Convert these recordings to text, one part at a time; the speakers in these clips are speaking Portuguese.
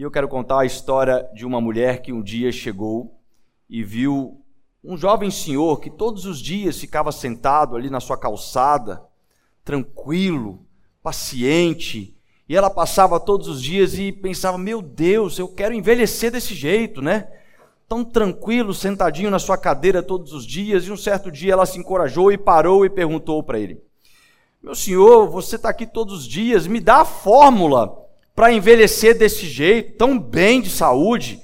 E eu quero contar a história de uma mulher que um dia chegou e viu um jovem senhor que todos os dias ficava sentado ali na sua calçada, tranquilo, paciente, e ela passava todos os dias e pensava: meu Deus, eu quero envelhecer desse jeito, né? Tão tranquilo, sentadinho na sua cadeira todos os dias. E um certo dia ela se encorajou e parou e perguntou para ele: Meu senhor, você está aqui todos os dias, me dá a fórmula para envelhecer desse jeito, tão bem de saúde.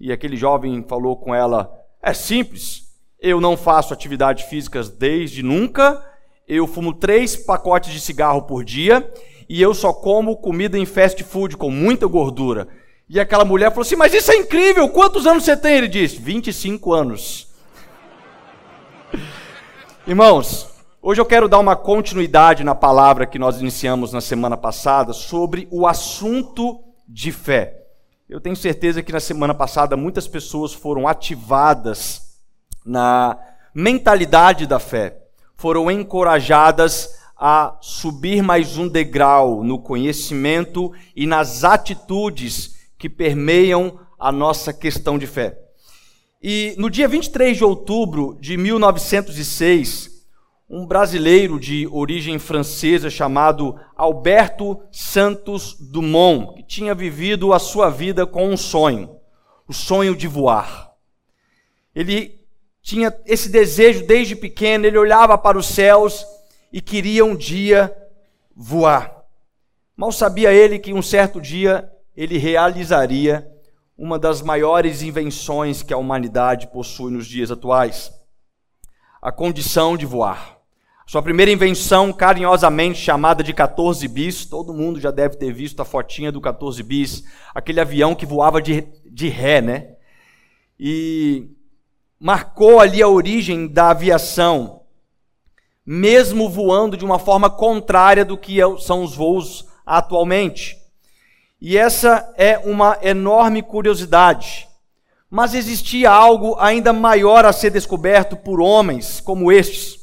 E aquele jovem falou com ela: É simples, eu não faço atividades físicas desde nunca, eu fumo três pacotes de cigarro por dia e eu só como comida em fast food com muita gordura. E aquela mulher falou assim: Mas isso é incrível, quantos anos você tem? Ele disse: 25 anos. Irmãos, hoje eu quero dar uma continuidade na palavra que nós iniciamos na semana passada sobre o assunto de fé. Eu tenho certeza que na semana passada muitas pessoas foram ativadas na mentalidade da fé, foram encorajadas a subir mais um degrau no conhecimento e nas atitudes que permeiam a nossa questão de fé. E no dia 23 de outubro de 1906, um brasileiro de origem francesa chamado Alberto Santos Dumont, que tinha vivido a sua vida com um sonho, o sonho de voar. Ele tinha esse desejo desde pequeno, ele olhava para os céus e queria um dia voar. Mal sabia ele que um certo dia ele realizaria uma das maiores invenções que a humanidade possui nos dias atuais: a condição de voar. Sua primeira invenção, carinhosamente chamada de 14 bis, todo mundo já deve ter visto a fotinha do 14 bis, aquele avião que voava de, de ré, né? E marcou ali a origem da aviação mesmo voando de uma forma contrária do que é são os voos atualmente. E essa é uma enorme curiosidade. Mas existia algo ainda maior a ser descoberto por homens como estes: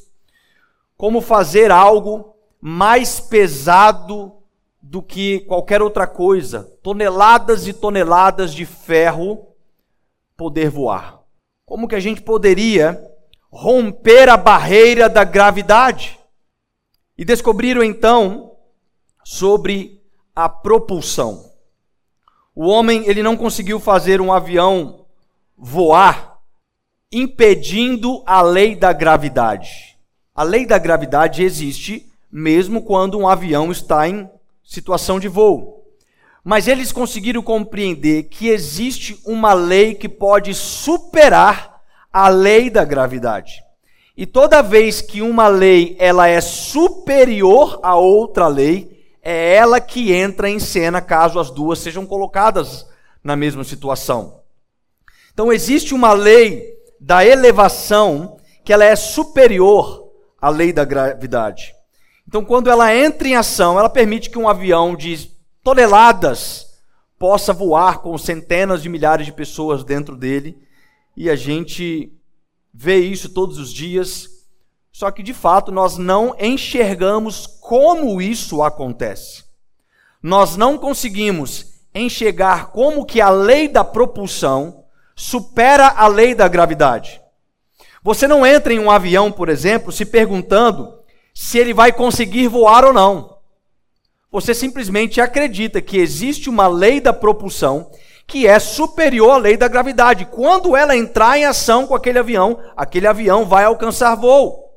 como fazer algo mais pesado do que qualquer outra coisa, toneladas e toneladas de ferro poder voar. Como que a gente poderia romper a barreira da gravidade. E descobriram então sobre a propulsão. O homem, ele não conseguiu fazer um avião voar impedindo a lei da gravidade. A lei da gravidade existe mesmo quando um avião está em situação de voo. Mas eles conseguiram compreender que existe uma lei que pode superar a lei da gravidade. E toda vez que uma lei ela é superior a outra lei, é ela que entra em cena caso as duas sejam colocadas na mesma situação. Então existe uma lei da elevação que ela é superior à lei da gravidade. Então quando ela entra em ação, ela permite que um avião de toneladas possa voar com centenas de milhares de pessoas dentro dele e a gente vê isso todos os dias, só que de fato nós não enxergamos como isso acontece. Nós não conseguimos enxergar como que a lei da propulsão supera a lei da gravidade. Você não entra em um avião, por exemplo, se perguntando se ele vai conseguir voar ou não. Você simplesmente acredita que existe uma lei da propulsão que é superior à lei da gravidade. Quando ela entrar em ação com aquele avião, aquele avião vai alcançar voo.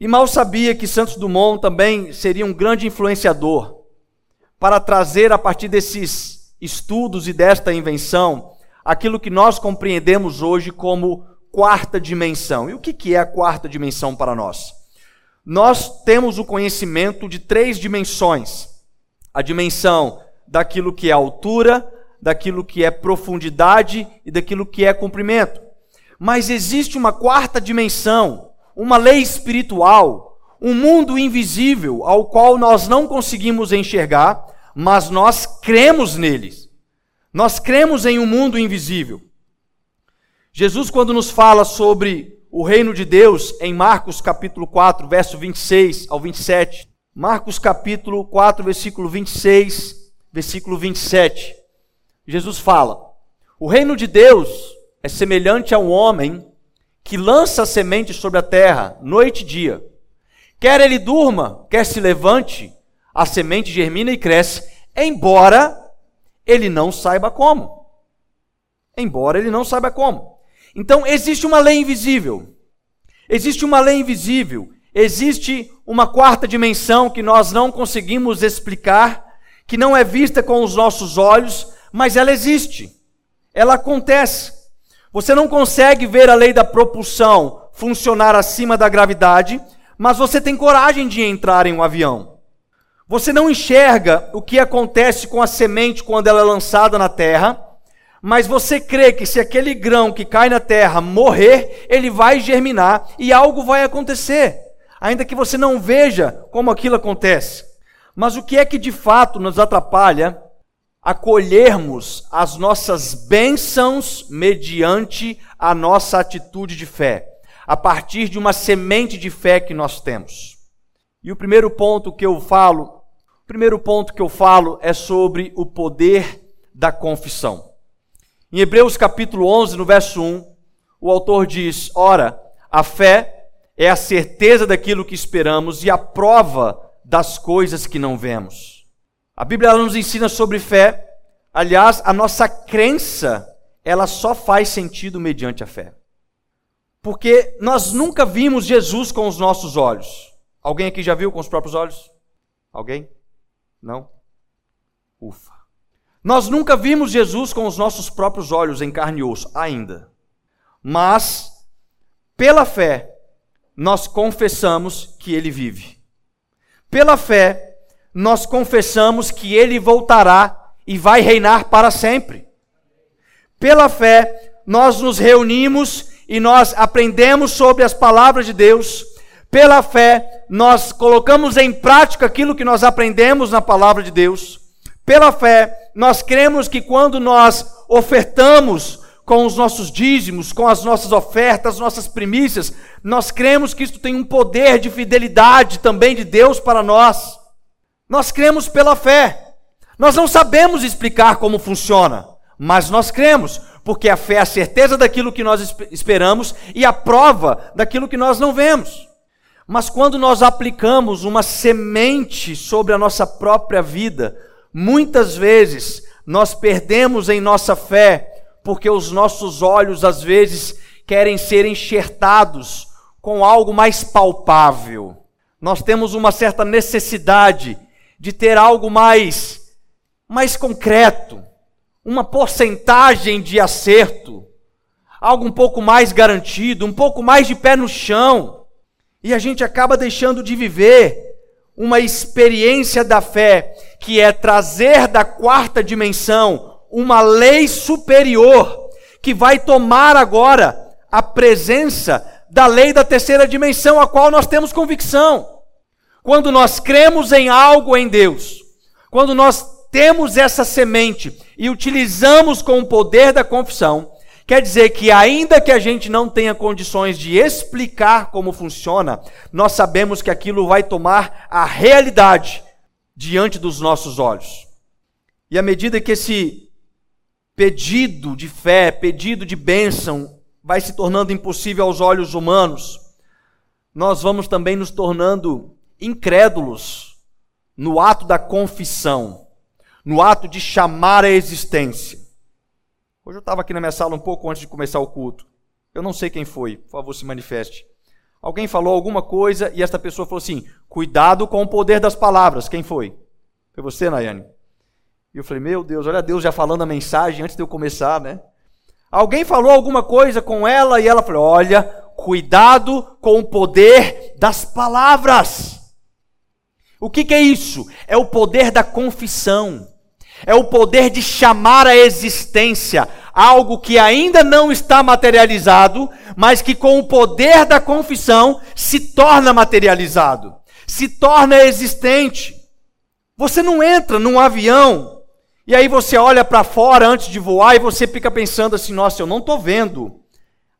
E mal sabia que Santos Dumont também seria um grande influenciador para trazer a partir desses estudos e desta invenção aquilo que nós compreendemos hoje como quarta dimensão. E o que é a quarta dimensão para nós? Nós temos o conhecimento de três dimensões: a dimensão daquilo que é altura, daquilo que é profundidade e daquilo que é comprimento. Mas existe uma quarta dimensão, uma lei espiritual, um mundo invisível ao qual nós não conseguimos enxergar, mas nós cremos neles. Nós cremos em um mundo invisível. Jesus, quando nos fala sobre o reino de Deus, em Marcos capítulo 4, verso 26 ao 27, Marcos capítulo 4, versículo 26 versículo 27. Jesus fala: O reino de Deus é semelhante a um homem que lança a semente sobre a terra, noite e dia. Quer ele durma, quer se levante, a semente germina e cresce, embora ele não saiba como. Embora ele não saiba como. Então, existe uma lei invisível. Existe uma lei invisível. Existe uma quarta dimensão que nós não conseguimos explicar, que não é vista com os nossos olhos, mas ela existe. Ela acontece. Você não consegue ver a lei da propulsão funcionar acima da gravidade, mas você tem coragem de entrar em um avião. Você não enxerga o que acontece com a semente quando ela é lançada na terra, mas você crê que se aquele grão que cai na terra morrer, ele vai germinar e algo vai acontecer, ainda que você não veja como aquilo acontece. Mas o que é que de fato nos atrapalha acolhermos as nossas bênçãos mediante a nossa atitude de fé, a partir de uma semente de fé que nós temos? E o primeiro ponto que eu falo, o primeiro ponto que eu falo é sobre o poder da confissão. Em Hebreus capítulo 11, no verso 1, o autor diz: Ora, a fé é a certeza daquilo que esperamos e a prova das coisas que não vemos. A Bíblia nos ensina sobre fé. Aliás, a nossa crença, ela só faz sentido mediante a fé. Porque nós nunca vimos Jesus com os nossos olhos. Alguém aqui já viu com os próprios olhos? Alguém? Não? Ufa. Nós nunca vimos Jesus com os nossos próprios olhos em carne e osso, ainda. Mas, pela fé, nós confessamos que ele vive. Pela fé, nós confessamos que ele voltará e vai reinar para sempre. Pela fé, nós nos reunimos e nós aprendemos sobre as palavras de Deus. Pela fé, nós colocamos em prática aquilo que nós aprendemos na palavra de Deus. Pela fé, nós cremos que quando nós ofertamos com os nossos dízimos, com as nossas ofertas, nossas primícias, nós cremos que isso tem um poder de fidelidade também de Deus para nós. Nós cremos pela fé. Nós não sabemos explicar como funciona, mas nós cremos, porque a fé é a certeza daquilo que nós esperamos e a prova daquilo que nós não vemos. Mas quando nós aplicamos uma semente sobre a nossa própria vida, Muitas vezes nós perdemos em nossa fé porque os nossos olhos às vezes querem ser enxertados com algo mais palpável. Nós temos uma certa necessidade de ter algo mais mais concreto, uma porcentagem de acerto, algo um pouco mais garantido, um pouco mais de pé no chão. E a gente acaba deixando de viver uma experiência da fé, que é trazer da quarta dimensão uma lei superior, que vai tomar agora a presença da lei da terceira dimensão, a qual nós temos convicção. Quando nós cremos em algo em Deus, quando nós temos essa semente e utilizamos com o poder da confissão, Quer dizer que, ainda que a gente não tenha condições de explicar como funciona, nós sabemos que aquilo vai tomar a realidade diante dos nossos olhos. E à medida que esse pedido de fé, pedido de bênção, vai se tornando impossível aos olhos humanos, nós vamos também nos tornando incrédulos no ato da confissão, no ato de chamar a existência. Hoje eu estava aqui na minha sala um pouco antes de começar o culto. Eu não sei quem foi, por favor, se manifeste. Alguém falou alguma coisa e esta pessoa falou assim: cuidado com o poder das palavras. Quem foi? Foi você, Nayane? E eu falei: meu Deus, olha Deus já falando a mensagem antes de eu começar, né? Alguém falou alguma coisa com ela e ela falou: olha, cuidado com o poder das palavras. O que, que é isso? É o poder da confissão é o poder de chamar à existência algo que ainda não está materializado, mas que com o poder da confissão se torna materializado, se torna existente. Você não entra num avião e aí você olha para fora antes de voar e você fica pensando assim: nossa, eu não estou vendo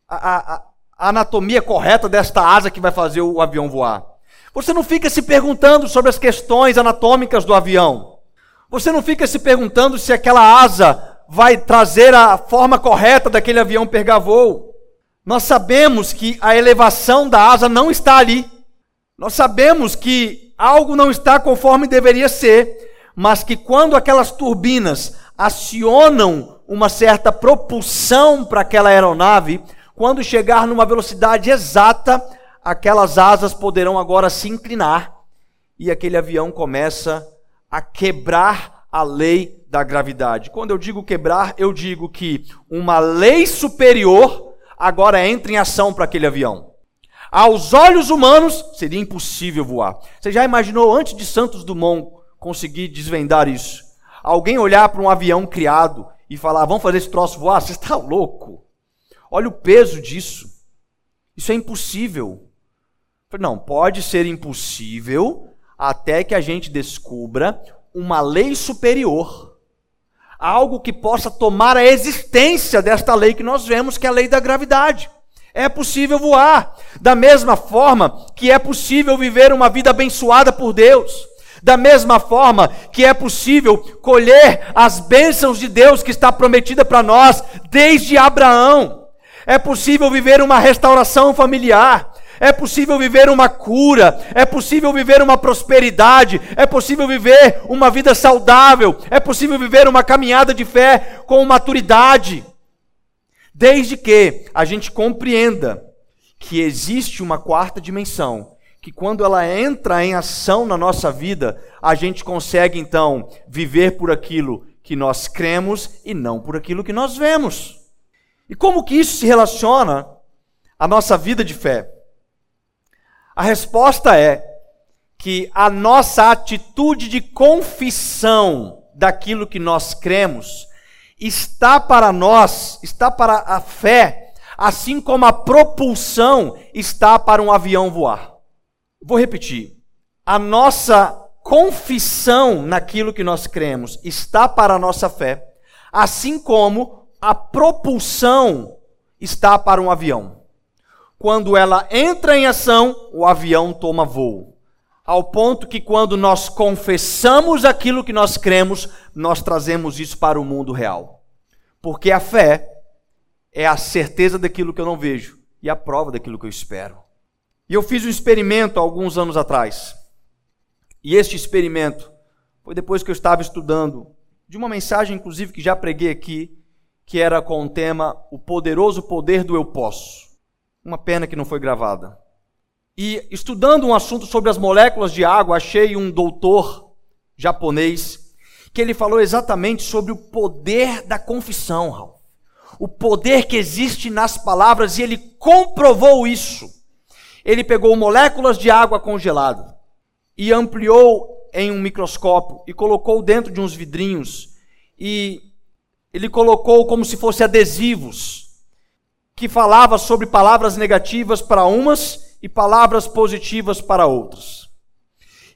a, a, a anatomia correta desta asa que vai fazer o avião voar. Você não fica se perguntando sobre as questões anatômicas do avião. Você não fica se perguntando se aquela asa vai trazer a forma correta daquele avião pegar voo. Nós sabemos que a elevação da asa não está ali. Nós sabemos que algo não está conforme deveria ser, mas que quando aquelas turbinas acionam uma certa propulsão para aquela aeronave, quando chegar numa velocidade exata, aquelas asas poderão agora se inclinar e aquele avião começa a quebrar a lei da gravidade. Quando eu digo quebrar, eu digo que uma lei superior agora entra em ação para aquele avião. Aos olhos humanos, seria impossível voar. Você já imaginou antes de Santos Dumont conseguir desvendar isso? Alguém olhar para um avião criado e falar: vamos fazer esse troço voar? Você está louco? Olha o peso disso. Isso é impossível. Não, pode ser impossível até que a gente descubra uma lei superior algo que possa tomar a existência desta lei que nós vemos, que é a lei da gravidade. É possível voar, da mesma forma que é possível viver uma vida abençoada por Deus, da mesma forma que é possível colher as bênçãos de Deus que está prometida para nós desde Abraão. É possível viver uma restauração familiar, é possível viver uma cura, é possível viver uma prosperidade, é possível viver uma vida saudável, é possível viver uma caminhada de fé com maturidade. Desde que a gente compreenda que existe uma quarta dimensão, que quando ela entra em ação na nossa vida, a gente consegue então viver por aquilo que nós cremos e não por aquilo que nós vemos. E como que isso se relaciona à nossa vida de fé? A resposta é que a nossa atitude de confissão daquilo que nós cremos está para nós, está para a fé, assim como a propulsão está para um avião voar. Vou repetir. A nossa confissão naquilo que nós cremos está para a nossa fé, assim como a propulsão está para um avião quando ela entra em ação, o avião toma voo. Ao ponto que quando nós confessamos aquilo que nós cremos, nós trazemos isso para o mundo real. Porque a fé é a certeza daquilo que eu não vejo e a prova daquilo que eu espero. E eu fiz um experimento alguns anos atrás. E este experimento foi depois que eu estava estudando de uma mensagem, inclusive, que já preguei aqui, que era com o tema O Poderoso Poder do Eu Posso. Uma pena que não foi gravada. E estudando um assunto sobre as moléculas de água, achei um doutor japonês que ele falou exatamente sobre o poder da confissão, Raul. O poder que existe nas palavras e ele comprovou isso. Ele pegou moléculas de água congelada e ampliou em um microscópio e colocou dentro de uns vidrinhos e ele colocou como se fossem adesivos que falava sobre palavras negativas para umas e palavras positivas para outras.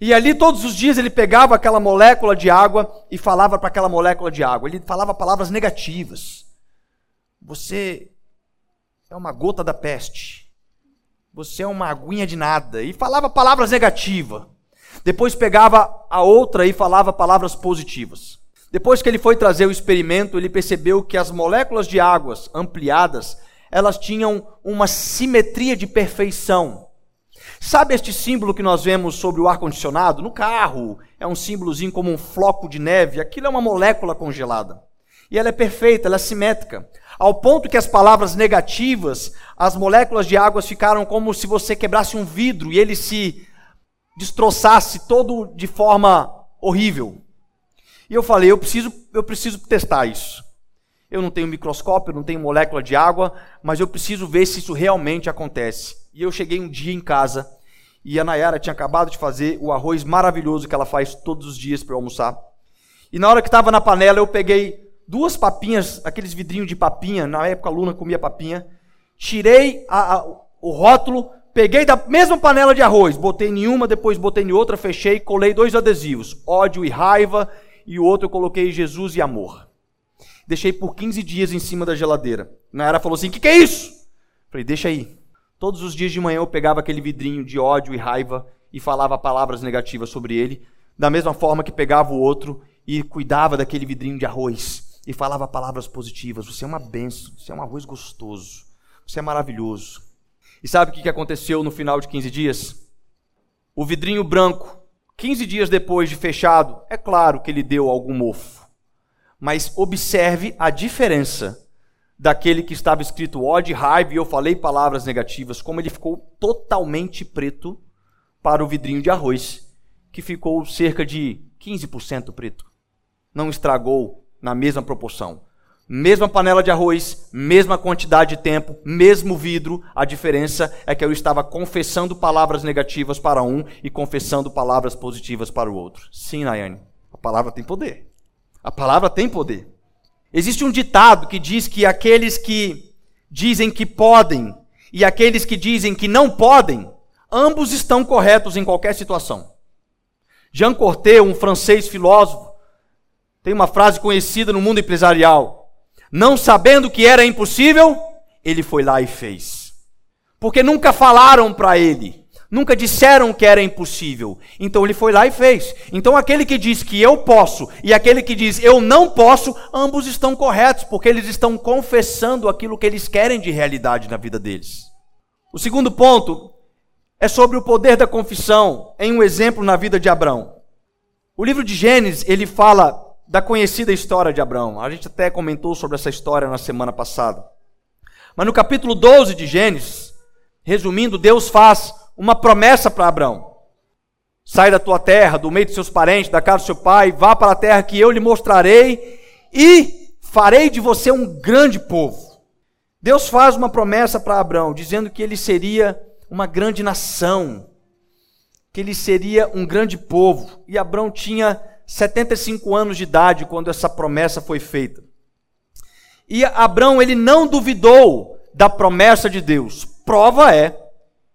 E ali todos os dias ele pegava aquela molécula de água e falava para aquela molécula de água. Ele falava palavras negativas. Você é uma gota da peste. Você é uma aguinha de nada. E falava palavras negativas. Depois pegava a outra e falava palavras positivas. Depois que ele foi trazer o experimento, ele percebeu que as moléculas de águas ampliadas elas tinham uma simetria de perfeição. Sabe este símbolo que nós vemos sobre o ar-condicionado? No carro, é um símbolozinho como um floco de neve. Aquilo é uma molécula congelada. E ela é perfeita, ela é simétrica. Ao ponto que as palavras negativas, as moléculas de água ficaram como se você quebrasse um vidro e ele se destroçasse todo de forma horrível. E eu falei, eu preciso, eu preciso testar isso. Eu não tenho microscópio, não tenho molécula de água, mas eu preciso ver se isso realmente acontece. E eu cheguei um dia em casa e a Nayara tinha acabado de fazer o arroz maravilhoso que ela faz todos os dias para almoçar. E na hora que estava na panela, eu peguei duas papinhas, aqueles vidrinhos de papinha, na época a Luna comia papinha, tirei a, a, o rótulo, peguei da mesma panela de arroz, botei em uma, depois botei em outra, fechei, colei dois adesivos, ódio e raiva, e o outro eu coloquei Jesus e amor. Deixei por 15 dias em cima da geladeira. Nayara falou assim: que, que é isso? Falei: Deixa aí. Todos os dias de manhã eu pegava aquele vidrinho de ódio e raiva e falava palavras negativas sobre ele, da mesma forma que pegava o outro e cuidava daquele vidrinho de arroz e falava palavras positivas. Você é uma benção, você é um arroz gostoso, você é maravilhoso. E sabe o que aconteceu no final de 15 dias? O vidrinho branco, 15 dias depois de fechado, é claro que ele deu algum mofo. Mas observe a diferença daquele que estava escrito ódio, raiva, e eu falei palavras negativas, como ele ficou totalmente preto para o vidrinho de arroz, que ficou cerca de 15% preto. Não estragou na mesma proporção. Mesma panela de arroz, mesma quantidade de tempo, mesmo vidro, a diferença é que eu estava confessando palavras negativas para um e confessando palavras positivas para o outro. Sim, Nayane, a palavra tem poder. A palavra tem poder. Existe um ditado que diz que aqueles que dizem que podem e aqueles que dizem que não podem, ambos estão corretos em qualquer situação. Jean Cortet, um francês filósofo, tem uma frase conhecida no mundo empresarial não sabendo que era impossível, ele foi lá e fez. Porque nunca falaram para ele, nunca disseram que era impossível. Então ele foi lá e fez. Então aquele que diz que eu posso e aquele que diz eu não posso, ambos estão corretos, porque eles estão confessando aquilo que eles querem de realidade na vida deles. O segundo ponto é sobre o poder da confissão em um exemplo na vida de Abraão. O livro de Gênesis, ele fala da conhecida história de Abraão. A gente até comentou sobre essa história na semana passada. Mas no capítulo 12 de Gênesis, resumindo, Deus faz uma promessa para Abraão. Sai da tua terra, do meio de seus parentes, da casa do seu pai, vá para a terra que eu lhe mostrarei e farei de você um grande povo. Deus faz uma promessa para Abraão, dizendo que ele seria uma grande nação, que ele seria um grande povo. E Abraão tinha 75 anos de idade quando essa promessa foi feita. E Abraão, ele não duvidou da promessa de Deus. Prova é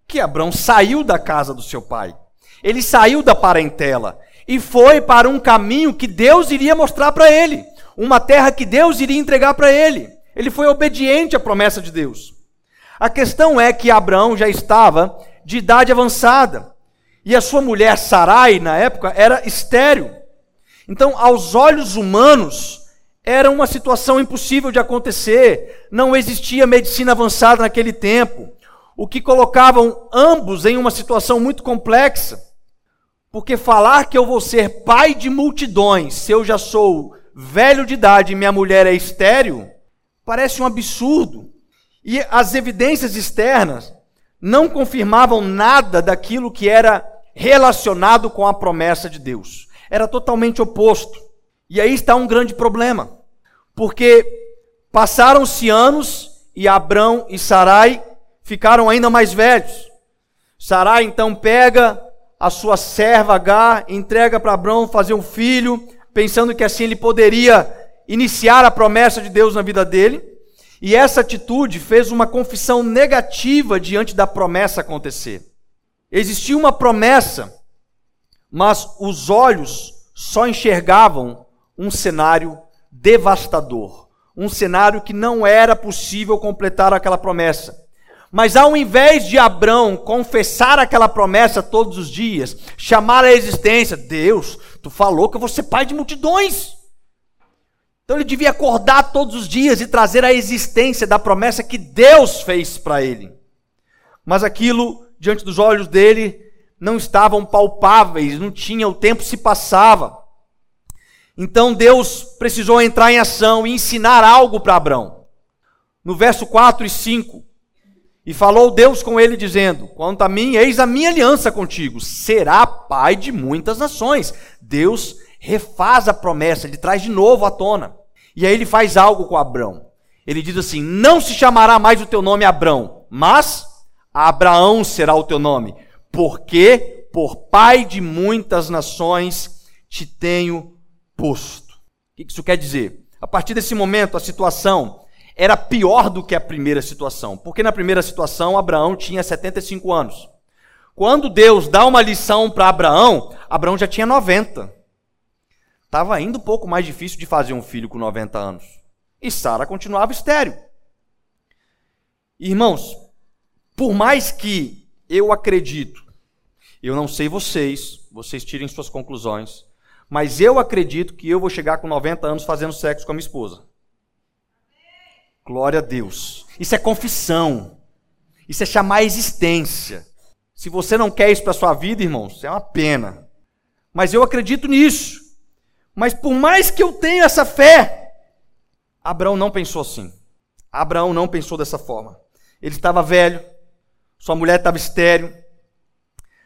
que Abraão saiu da casa do seu pai. Ele saiu da parentela e foi para um caminho que Deus iria mostrar para ele, uma terra que Deus iria entregar para ele. Ele foi obediente à promessa de Deus. A questão é que Abraão já estava de idade avançada e a sua mulher Sarai, na época, era estéril. Então, aos olhos humanos, era uma situação impossível de acontecer. Não existia medicina avançada naquele tempo, o que colocavam ambos em uma situação muito complexa. Porque falar que eu vou ser pai de multidões, se eu já sou velho de idade e minha mulher é estéril, parece um absurdo. E as evidências externas não confirmavam nada daquilo que era relacionado com a promessa de Deus era totalmente oposto. E aí está um grande problema, porque passaram-se anos e Abrão e Sarai ficaram ainda mais velhos. Sarai então pega a sua serva H, entrega para Abrão fazer um filho, pensando que assim ele poderia iniciar a promessa de Deus na vida dele. E essa atitude fez uma confissão negativa diante da promessa acontecer. Existia uma promessa mas os olhos só enxergavam um cenário devastador, um cenário que não era possível completar aquela promessa. Mas ao invés de Abrão confessar aquela promessa todos os dias, chamar a existência, Deus, tu falou que eu vou ser pai de multidões. Então ele devia acordar todos os dias e trazer a existência da promessa que Deus fez para ele. Mas aquilo, diante dos olhos dele, não estavam palpáveis, não tinha, o tempo se passava. Então Deus precisou entrar em ação e ensinar algo para Abraão. No verso 4 e 5, e falou Deus com ele, dizendo: Quanto a mim, eis a minha aliança contigo, será pai de muitas nações. Deus refaz a promessa, ele traz de novo à tona. E aí ele faz algo com Abraão. Ele diz assim: Não se chamará mais o teu nome Abraão, mas Abraão será o teu nome, porque por pai de muitas nações te tenho posto. O que isso quer dizer? A partir desse momento, a situação era pior do que a primeira situação, porque na primeira situação Abraão tinha 75 anos. Quando Deus dá uma lição para Abraão, Abraão já tinha 90. Estava ainda um pouco mais difícil de fazer um filho com 90 anos. E Sara continuava estéril. Irmãos, por mais que eu acredito eu não sei vocês, vocês tirem suas conclusões, mas eu acredito que eu vou chegar com 90 anos fazendo sexo com a minha esposa. Glória a Deus. Isso é confissão. Isso é chamar a existência. Se você não quer isso para sua vida, irmãos, é uma pena. Mas eu acredito nisso. Mas por mais que eu tenha essa fé, Abraão não pensou assim. Abraão não pensou dessa forma. Ele estava velho, sua mulher estava estéril.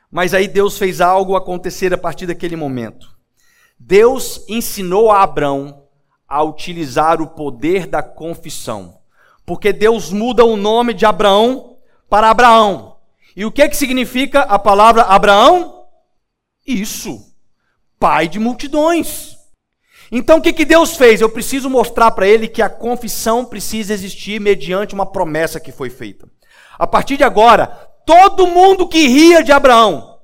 Mas aí Deus fez algo acontecer a partir daquele momento. Deus ensinou a Abraão a utilizar o poder da confissão. Porque Deus muda o nome de Abraão para Abraão. E o que que significa a palavra Abraão? Isso. Pai de multidões. Então o que, que Deus fez? Eu preciso mostrar para ele que a confissão precisa existir mediante uma promessa que foi feita. A partir de agora, todo mundo que ria de Abraão,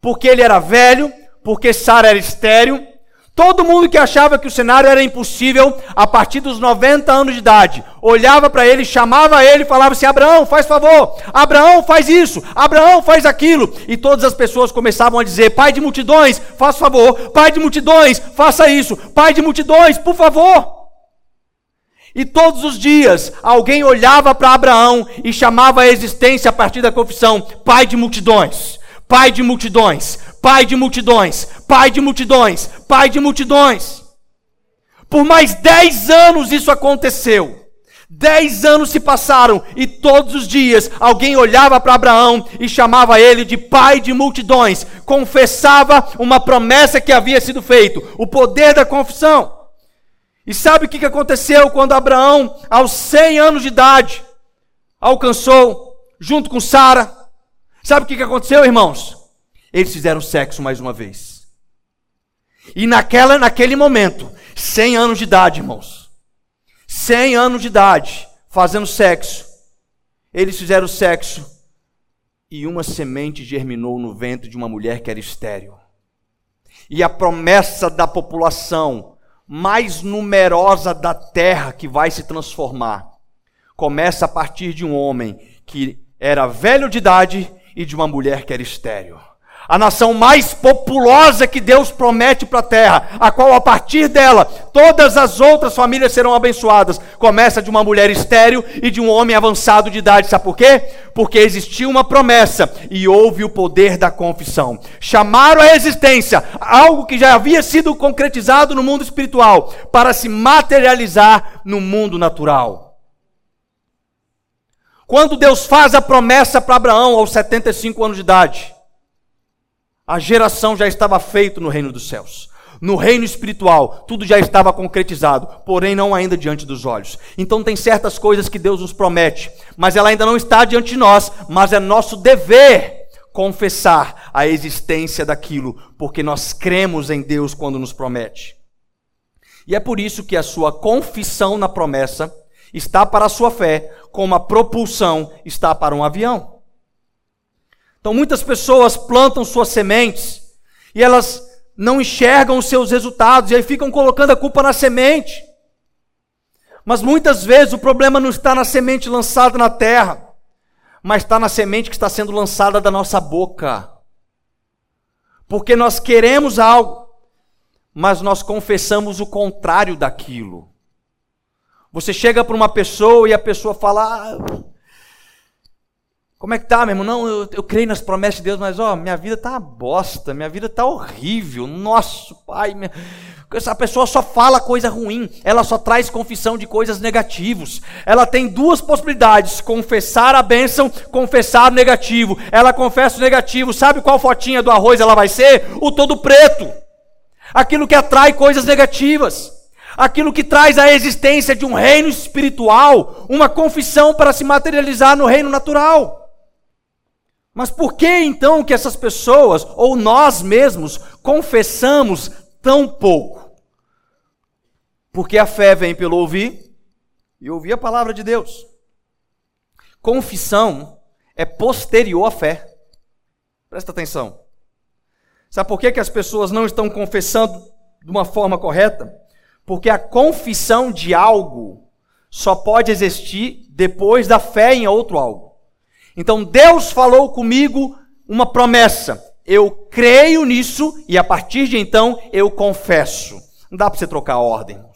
porque ele era velho, porque Sara era estéril, Todo mundo que achava que o cenário era impossível, a partir dos 90 anos de idade, olhava para ele, chamava ele falava assim: Abraão, faz favor, Abraão, faz isso, Abraão, faz aquilo. E todas as pessoas começavam a dizer: Pai de multidões, faz favor, Pai de multidões, faça isso, Pai de multidões, por favor. E todos os dias alguém olhava para Abraão e chamava a existência a partir da confissão: Pai de multidões, Pai de multidões, Pai de multidões, Pai de multidões, Pai de multidões. Por mais dez anos isso aconteceu. Dez anos se passaram e todos os dias alguém olhava para Abraão e chamava ele de pai de multidões, confessava uma promessa que havia sido feita, o poder da confissão. E sabe o que aconteceu quando Abraão, aos 100 anos de idade, alcançou, junto com Sara, Sabe o que aconteceu, irmãos? Eles fizeram sexo mais uma vez. E naquela, naquele momento, 100 anos de idade, irmãos. 100 anos de idade, fazendo sexo. Eles fizeram sexo e uma semente germinou no ventre de uma mulher que era estéril. E a promessa da população mais numerosa da terra que vai se transformar começa a partir de um homem que era velho de idade e de uma mulher que era estéril. A nação mais populosa que Deus promete para a terra, a qual a partir dela todas as outras famílias serão abençoadas, começa de uma mulher estéril e de um homem avançado de idade. Sabe por quê? Porque existiu uma promessa e houve o poder da confissão. Chamaram a existência algo que já havia sido concretizado no mundo espiritual para se materializar no mundo natural. Quando Deus faz a promessa para Abraão aos 75 anos de idade, a geração já estava feita no reino dos céus. No reino espiritual, tudo já estava concretizado, porém não ainda diante dos olhos. Então tem certas coisas que Deus nos promete, mas ela ainda não está diante de nós, mas é nosso dever confessar a existência daquilo, porque nós cremos em Deus quando nos promete. E é por isso que a sua confissão na promessa está para a sua fé, como a propulsão está para um avião. Então muitas pessoas plantam suas sementes e elas não enxergam os seus resultados e aí ficam colocando a culpa na semente. Mas muitas vezes o problema não está na semente lançada na terra, mas está na semente que está sendo lançada da nossa boca. Porque nós queremos algo, mas nós confessamos o contrário daquilo. Você chega para uma pessoa e a pessoa fala: ah, Como é que tá, meu irmão? Não, eu, eu creio nas promessas de Deus, mas ó, minha vida tá uma bosta, minha vida tá horrível. Nosso pai, minha... essa pessoa só fala coisa ruim, ela só traz confissão de coisas negativas. Ela tem duas possibilidades: confessar a bênção, confessar o negativo. Ela confessa o negativo, sabe qual fotinha do arroz ela vai ser? O todo preto. Aquilo que atrai coisas negativas aquilo que traz a existência de um reino espiritual, uma confissão para se materializar no reino natural. Mas por que então que essas pessoas, ou nós mesmos, confessamos tão pouco? Porque a fé vem pelo ouvir e ouvir a palavra de Deus. Confissão é posterior à fé. Presta atenção. Sabe por que, que as pessoas não estão confessando de uma forma correta? Porque a confissão de algo só pode existir depois da fé em outro algo. Então Deus falou comigo uma promessa. eu creio nisso e a partir de então eu confesso. Não dá para você trocar a ordem. Não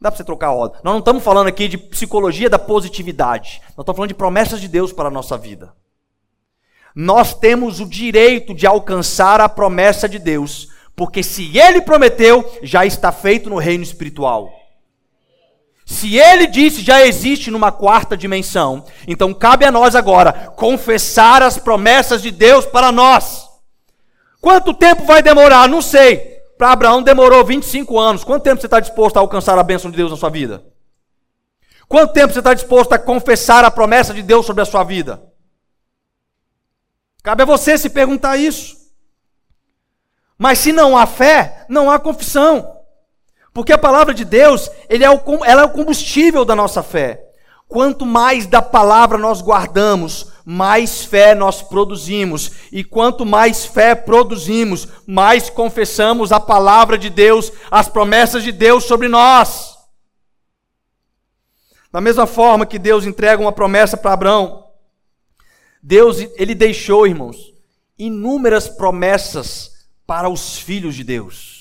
dá para você trocar a ordem. Nós não estamos falando aqui de psicologia da positividade. Nós estamos falando de promessas de Deus para a nossa vida. Nós temos o direito de alcançar a promessa de Deus, porque se Ele prometeu, já está feito no reino espiritual. Se ele disse já existe numa quarta dimensão, então cabe a nós agora confessar as promessas de Deus para nós. Quanto tempo vai demorar? Não sei. Para Abraão demorou 25 anos. Quanto tempo você está disposto a alcançar a bênção de Deus na sua vida? Quanto tempo você está disposto a confessar a promessa de Deus sobre a sua vida? Cabe a você se perguntar isso. Mas se não há fé, não há confissão. Porque a palavra de Deus, ele é o, ela é o combustível da nossa fé. Quanto mais da palavra nós guardamos, mais fé nós produzimos. E quanto mais fé produzimos, mais confessamos a palavra de Deus, as promessas de Deus sobre nós. Da mesma forma que Deus entrega uma promessa para Abraão, Deus ele deixou, irmãos, inúmeras promessas para os filhos de Deus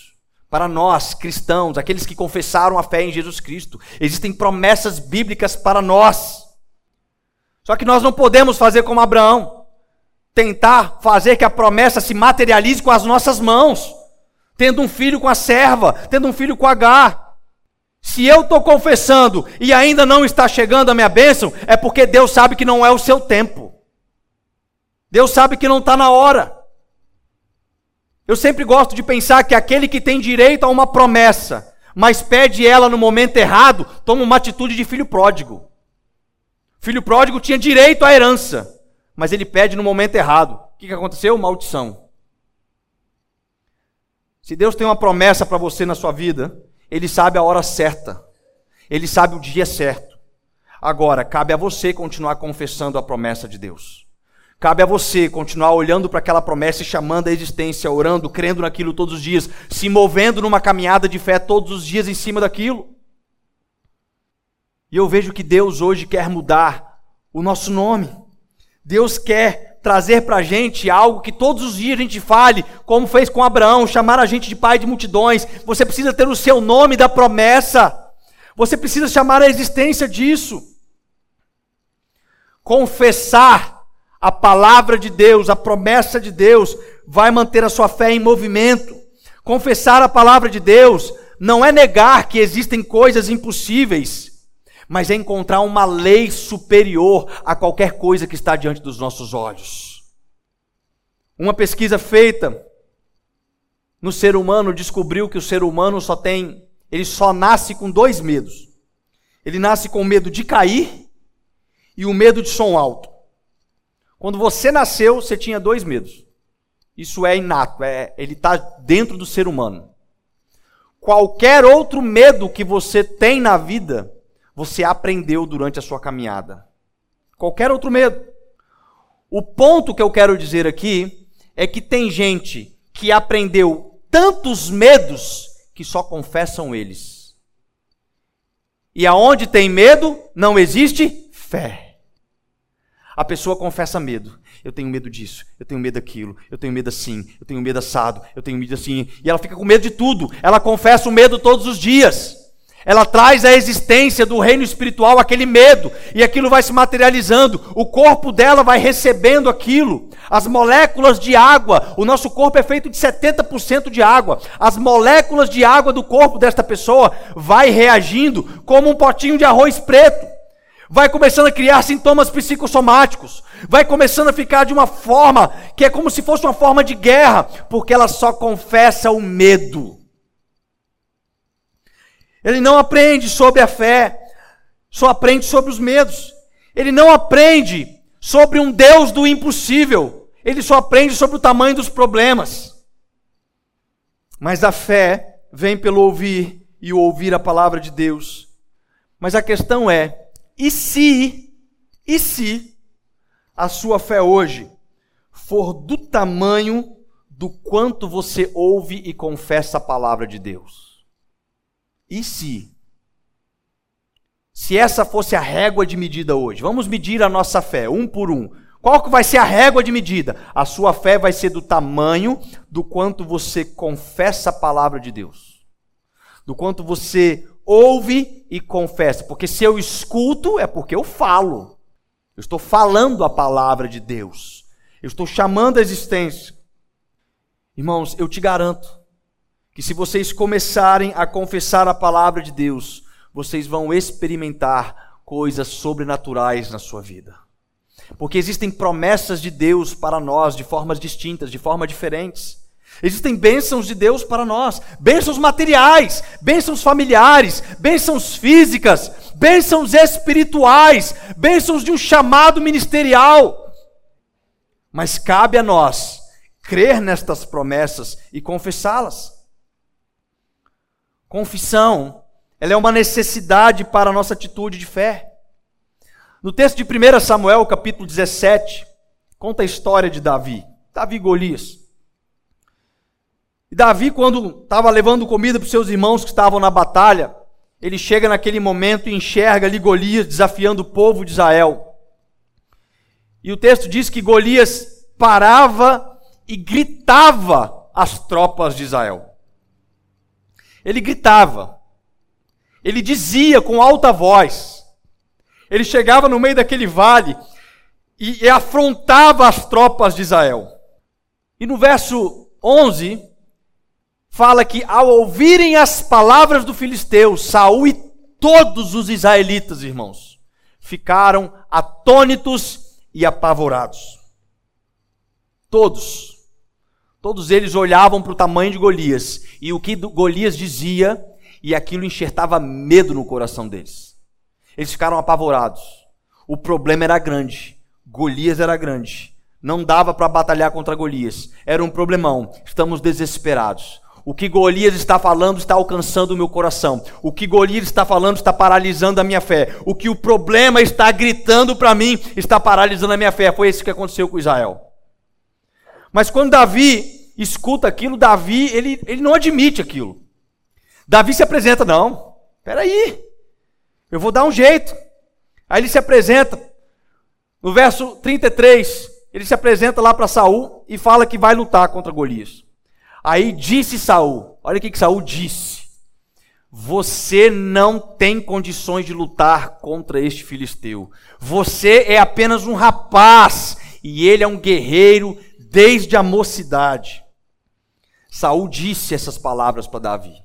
para nós, cristãos, aqueles que confessaram a fé em Jesus Cristo. Existem promessas bíblicas para nós. Só que nós não podemos fazer como Abraão, tentar fazer que a promessa se materialize com as nossas mãos, tendo um filho com a serva, tendo um filho com H. Se eu estou confessando e ainda não está chegando a minha bênção, é porque Deus sabe que não é o seu tempo. Deus sabe que não está na hora. Eu sempre gosto de pensar que aquele que tem direito a uma promessa, mas pede ela no momento errado, toma uma atitude de filho pródigo. Filho pródigo tinha direito à herança, mas ele pede no momento errado. O que aconteceu? Maldição. Se Deus tem uma promessa para você na sua vida, Ele sabe a hora certa, Ele sabe o dia certo. Agora, cabe a você continuar confessando a promessa de Deus. Cabe a você continuar olhando para aquela promessa e chamando a existência, orando, crendo naquilo todos os dias, se movendo numa caminhada de fé todos os dias em cima daquilo. E eu vejo que Deus hoje quer mudar o nosso nome. Deus quer trazer para a gente algo que todos os dias a gente fale, como fez com Abraão, chamar a gente de pai de multidões. Você precisa ter o seu nome da promessa. Você precisa chamar a existência disso. Confessar a palavra de Deus, a promessa de Deus, vai manter a sua fé em movimento. Confessar a palavra de Deus não é negar que existem coisas impossíveis, mas é encontrar uma lei superior a qualquer coisa que está diante dos nossos olhos. Uma pesquisa feita no ser humano descobriu que o ser humano só tem, ele só nasce com dois medos. Ele nasce com medo de cair e o medo de som alto. Quando você nasceu, você tinha dois medos. Isso é inato, é, ele está dentro do ser humano. Qualquer outro medo que você tem na vida, você aprendeu durante a sua caminhada. Qualquer outro medo. O ponto que eu quero dizer aqui é que tem gente que aprendeu tantos medos que só confessam eles. E aonde tem medo, não existe fé. A pessoa confessa medo. Eu tenho medo disso, eu tenho medo daquilo, eu tenho medo assim, eu tenho medo assado, eu tenho medo assim. E ela fica com medo de tudo. Ela confessa o medo todos os dias. Ela traz à existência do reino espiritual aquele medo, e aquilo vai se materializando. O corpo dela vai recebendo aquilo. As moléculas de água, o nosso corpo é feito de 70% de água. As moléculas de água do corpo desta pessoa vai reagindo como um potinho de arroz preto vai começando a criar sintomas psicossomáticos, vai começando a ficar de uma forma que é como se fosse uma forma de guerra, porque ela só confessa o medo. Ele não aprende sobre a fé, só aprende sobre os medos. Ele não aprende sobre um Deus do impossível, ele só aprende sobre o tamanho dos problemas. Mas a fé vem pelo ouvir e ouvir a palavra de Deus. Mas a questão é, e se, e se a sua fé hoje for do tamanho do quanto você ouve e confessa a palavra de Deus? E se? Se essa fosse a régua de medida hoje, vamos medir a nossa fé, um por um. Qual que vai ser a régua de medida? A sua fé vai ser do tamanho do quanto você confessa a palavra de Deus. Do quanto você ouve e confessa. Porque se eu escuto, é porque eu falo. Eu estou falando a palavra de Deus. Eu estou chamando a existência. Irmãos, eu te garanto que se vocês começarem a confessar a palavra de Deus, vocês vão experimentar coisas sobrenaturais na sua vida. Porque existem promessas de Deus para nós de formas distintas, de formas diferentes. Existem bênçãos de Deus para nós, bênçãos materiais, bênçãos familiares, bênçãos físicas, bênçãos espirituais, bênçãos de um chamado ministerial. Mas cabe a nós crer nestas promessas e confessá-las. Confissão, ela é uma necessidade para a nossa atitude de fé. No texto de 1 Samuel, capítulo 17, conta a história de Davi, Davi Golias. E Davi, quando estava levando comida para os seus irmãos que estavam na batalha, ele chega naquele momento e enxerga ali Golias desafiando o povo de Israel. E o texto diz que Golias parava e gritava às tropas de Israel. Ele gritava. Ele dizia com alta voz: ele chegava no meio daquele vale e, e afrontava as tropas de Israel. E no verso 11, fala que ao ouvirem as palavras do filisteu, Saul e todos os israelitas, irmãos, ficaram atônitos e apavorados. Todos. Todos eles olhavam para o tamanho de Golias e o que Golias dizia, e aquilo enxertava medo no coração deles. Eles ficaram apavorados. O problema era grande. Golias era grande. Não dava para batalhar contra Golias. Era um problemão. Estamos desesperados. O que Golias está falando está alcançando o meu coração. O que Golias está falando está paralisando a minha fé. O que o problema está gritando para mim está paralisando a minha fé. Foi isso que aconteceu com Israel. Mas quando Davi escuta aquilo, Davi, ele, ele não admite aquilo. Davi se apresenta, não. Peraí, eu vou dar um jeito. Aí ele se apresenta. No verso 33, ele se apresenta lá para Saul e fala que vai lutar contra Golias. Aí disse Saul, olha o que, Saul disse. Você não tem condições de lutar contra este filisteu. Você é apenas um rapaz e ele é um guerreiro desde a mocidade. Saul disse essas palavras para Davi.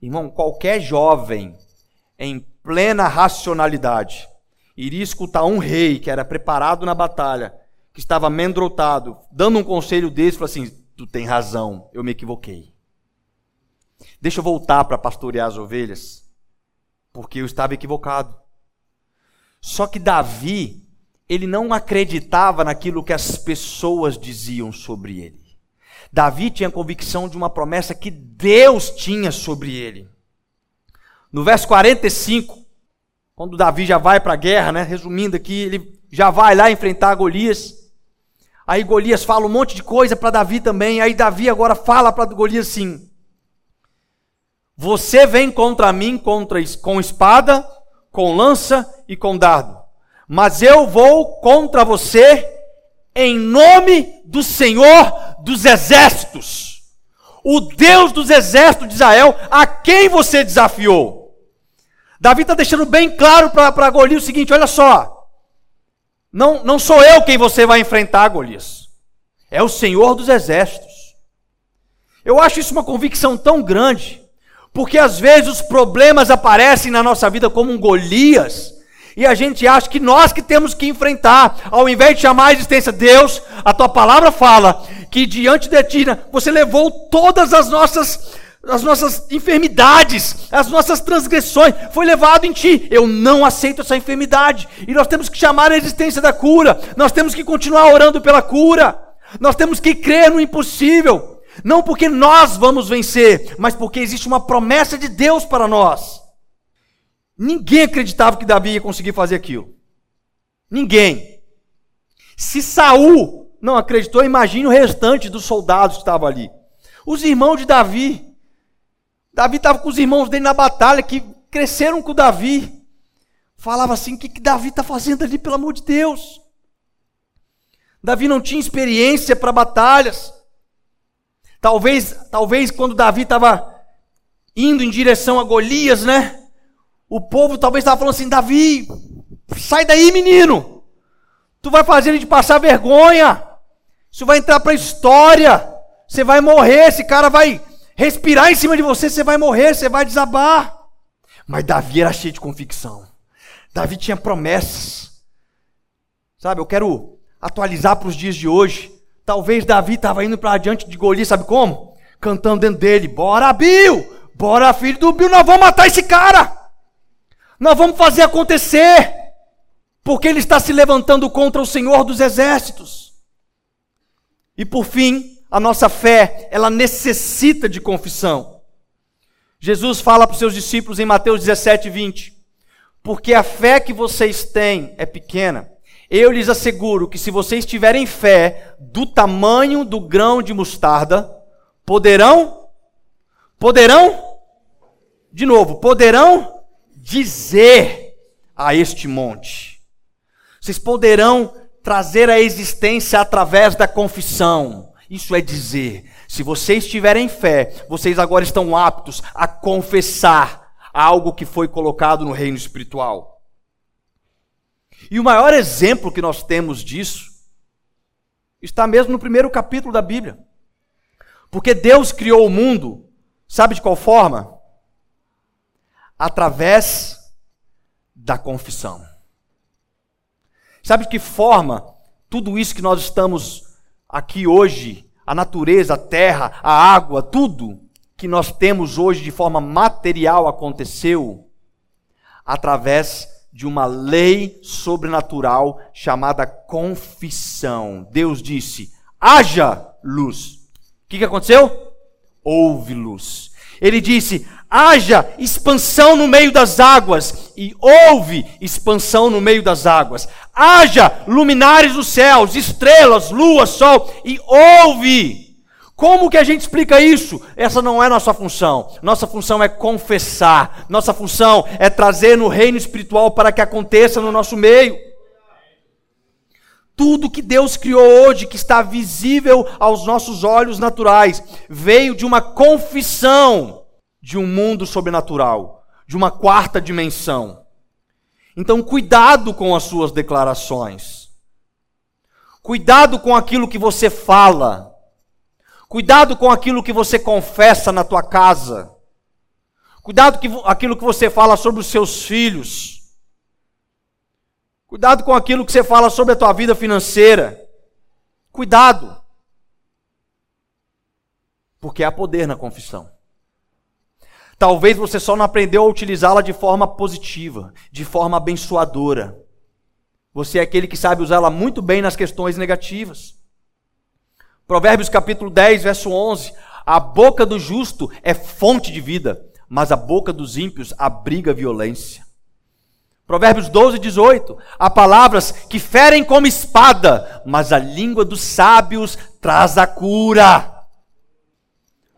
Irmão, qualquer jovem em plena racionalidade, iria escutar um rei que era preparado na batalha, que estava amedrontado, dando um conselho desse, falou assim: Tu tem razão, eu me equivoquei. Deixa eu voltar para pastorear as ovelhas, porque eu estava equivocado. Só que Davi, ele não acreditava naquilo que as pessoas diziam sobre ele. Davi tinha convicção de uma promessa que Deus tinha sobre ele. No verso 45, quando Davi já vai para a guerra, né? Resumindo aqui, ele já vai lá enfrentar Golias. Aí Golias fala um monte de coisa para Davi também. Aí Davi agora fala para Golias assim: Você vem contra mim contra, com espada, com lança e com dardo. Mas eu vou contra você em nome do Senhor dos exércitos. O Deus dos exércitos de Israel, a quem você desafiou. Davi está deixando bem claro para Golias o seguinte: olha só, não, não sou eu quem você vai enfrentar, Golias, é o Senhor dos Exércitos. Eu acho isso uma convicção tão grande, porque às vezes os problemas aparecem na nossa vida como um Golias, e a gente acha que nós que temos que enfrentar, ao invés de chamar a existência Deus, a tua palavra fala que diante de ti você levou todas as nossas as nossas enfermidades, as nossas transgressões, foi levado em ti. Eu não aceito essa enfermidade. E nós temos que chamar a existência da cura. Nós temos que continuar orando pela cura. Nós temos que crer no impossível. Não porque nós vamos vencer, mas porque existe uma promessa de Deus para nós. Ninguém acreditava que Davi ia conseguir fazer aquilo. Ninguém. Se Saul não acreditou, imagine o restante dos soldados que estavam ali. Os irmãos de Davi Davi estava com os irmãos dele na batalha, que cresceram com Davi. Falava assim: o que, que Davi está fazendo ali, pelo amor de Deus? Davi não tinha experiência para batalhas. Talvez, talvez quando Davi estava indo em direção a Golias, né? O povo talvez estava falando assim: Davi, sai daí, menino. Tu vai fazer a gente passar vergonha. Isso vai entrar para a história. Você vai morrer. Esse cara vai respirar em cima de você. Você vai morrer. Você vai desabar. Mas Davi era cheio de convicção. Davi tinha promessas. Sabe, eu quero atualizar para os dias de hoje. Talvez Davi estava indo para diante de Golias, sabe como? Cantando dentro dele: Bora, Bill! Bora, filho do Bill, nós vamos matar esse cara! Nós vamos fazer acontecer! Porque ele está se levantando contra o Senhor dos exércitos. E por fim, a nossa fé, ela necessita de confissão. Jesus fala para os seus discípulos em Mateus 17, 20: Porque a fé que vocês têm é pequena. Eu lhes asseguro que se vocês tiverem fé do tamanho do grão de mostarda, poderão, poderão, de novo, poderão dizer a este monte. Vocês poderão trazer a existência através da confissão. Isso é dizer, se vocês tiverem fé, vocês agora estão aptos a confessar algo que foi colocado no reino espiritual. E o maior exemplo que nós temos disso está mesmo no primeiro capítulo da Bíblia. Porque Deus criou o mundo, sabe de qual forma? Através da confissão. Sabe de que forma tudo isso que nós estamos aqui hoje, a natureza, a terra, a água, tudo que nós temos hoje de forma material aconteceu através de uma lei sobrenatural chamada confissão. Deus disse: haja luz. O que, aconteceu? Houve luz. Ele disse: haja expansão no meio das águas, e houve expansão no meio das águas. Haja luminares dos céus, estrelas, lua, sol, e houve como que a gente explica isso? Essa não é nossa função. Nossa função é confessar. Nossa função é trazer no reino espiritual para que aconteça no nosso meio. Tudo que Deus criou hoje, que está visível aos nossos olhos naturais, veio de uma confissão de um mundo sobrenatural, de uma quarta dimensão. Então, cuidado com as suas declarações. Cuidado com aquilo que você fala. Cuidado com aquilo que você confessa na tua casa. Cuidado com aquilo que você fala sobre os seus filhos. Cuidado com aquilo que você fala sobre a tua vida financeira. Cuidado. Porque há poder na confissão. Talvez você só não aprendeu a utilizá-la de forma positiva, de forma abençoadora. Você é aquele que sabe usá-la muito bem nas questões negativas. Provérbios capítulo 10, verso 11. A boca do justo é fonte de vida, mas a boca dos ímpios abriga violência. Provérbios 12, 18. Há palavras que ferem como espada, mas a língua dos sábios traz a cura.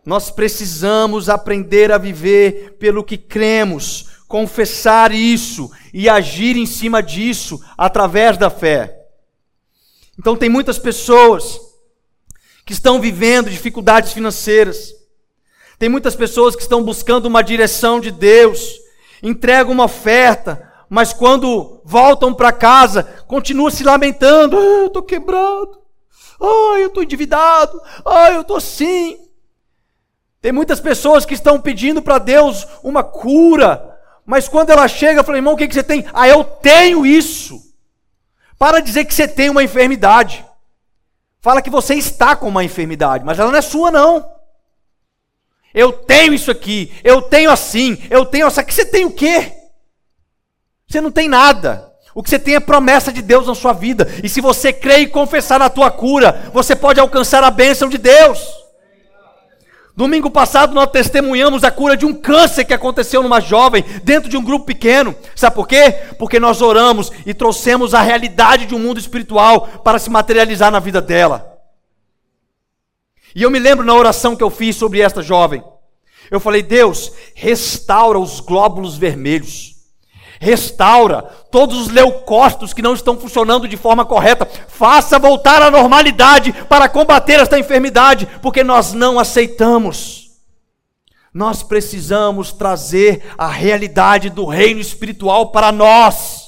Nós precisamos aprender a viver pelo que cremos, confessar isso e agir em cima disso através da fé. Então, tem muitas pessoas que estão vivendo dificuldades financeiras. Tem muitas pessoas que estão buscando uma direção de Deus, entregam uma oferta, mas quando voltam para casa, continuam se lamentando: ah, eu estou quebrado, ah, eu estou endividado, ah, eu estou assim. Tem muitas pessoas que estão pedindo para Deus uma cura, mas quando ela chega, fala, irmão, o que, que você tem? Ah, eu tenho isso. Para dizer que você tem uma enfermidade. Fala que você está com uma enfermidade, mas ela não é sua, não. Eu tenho isso aqui, eu tenho assim, eu tenho essa. Que você tem o quê? Você não tem nada. O que você tem é promessa de Deus na sua vida. E se você crê e confessar a tua cura, você pode alcançar a bênção de Deus. Domingo passado nós testemunhamos a cura de um câncer que aconteceu numa jovem dentro de um grupo pequeno. Sabe por quê? Porque nós oramos e trouxemos a realidade de um mundo espiritual para se materializar na vida dela. E eu me lembro na oração que eu fiz sobre esta jovem. Eu falei: "Deus, restaura os glóbulos vermelhos. Restaura todos os leucócitos que não estão funcionando de forma correta, faça voltar à normalidade para combater esta enfermidade, porque nós não aceitamos. Nós precisamos trazer a realidade do reino espiritual para nós.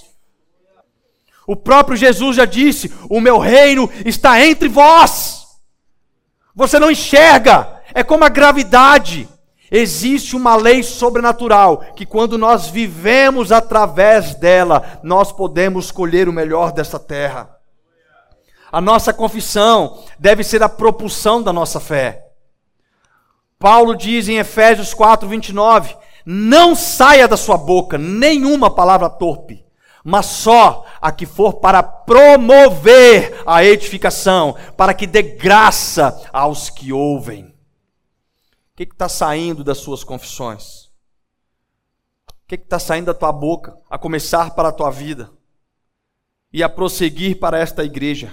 O próprio Jesus já disse: O meu reino está entre vós. Você não enxerga, é como a gravidade. Existe uma lei sobrenatural que, quando nós vivemos através dela, nós podemos colher o melhor dessa terra. A nossa confissão deve ser a propulsão da nossa fé. Paulo diz em Efésios 4, 29: Não saia da sua boca nenhuma palavra torpe, mas só a que for para promover a edificação, para que dê graça aos que ouvem que está saindo das suas confissões? O que está saindo da tua boca, a começar para a tua vida e a prosseguir para esta igreja?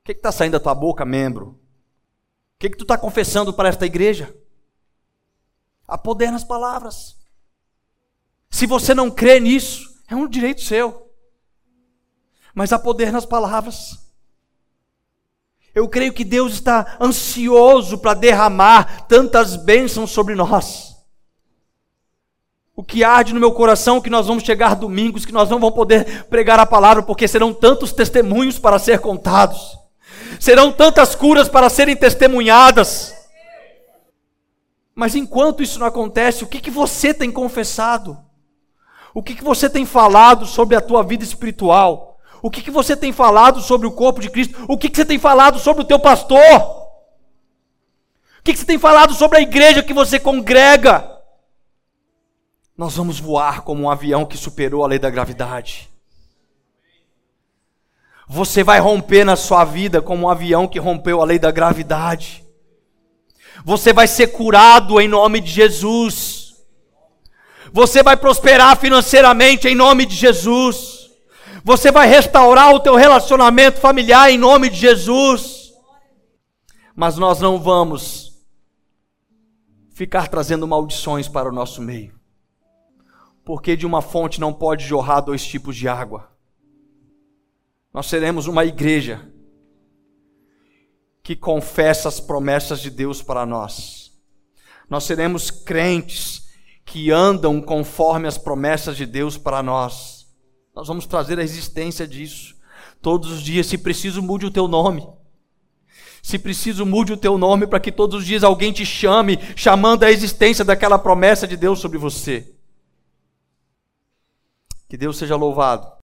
O que está saindo da tua boca, membro? O que, que tu está confessando para esta igreja? Há poder nas palavras. Se você não crê nisso, é um direito seu. Mas há poder nas palavras. Eu creio que Deus está ansioso para derramar tantas bênçãos sobre nós. O que arde no meu coração é que nós vamos chegar domingos, que nós não vamos poder pregar a palavra, porque serão tantos testemunhos para ser contados, serão tantas curas para serem testemunhadas. Mas enquanto isso não acontece, o que, que você tem confessado? O que, que você tem falado sobre a tua vida espiritual? O que, que você tem falado sobre o corpo de Cristo? O que, que você tem falado sobre o teu pastor? O que, que você tem falado sobre a igreja que você congrega? Nós vamos voar como um avião que superou a lei da gravidade. Você vai romper na sua vida como um avião que rompeu a lei da gravidade. Você vai ser curado em nome de Jesus. Você vai prosperar financeiramente em nome de Jesus. Você vai restaurar o teu relacionamento familiar em nome de Jesus. Mas nós não vamos ficar trazendo maldições para o nosso meio. Porque de uma fonte não pode jorrar dois tipos de água. Nós seremos uma igreja que confessa as promessas de Deus para nós. Nós seremos crentes que andam conforme as promessas de Deus para nós. Nós vamos trazer a existência disso. Todos os dias, se preciso, mude o teu nome. Se preciso, mude o teu nome para que todos os dias alguém te chame, chamando a existência daquela promessa de Deus sobre você. Que Deus seja louvado.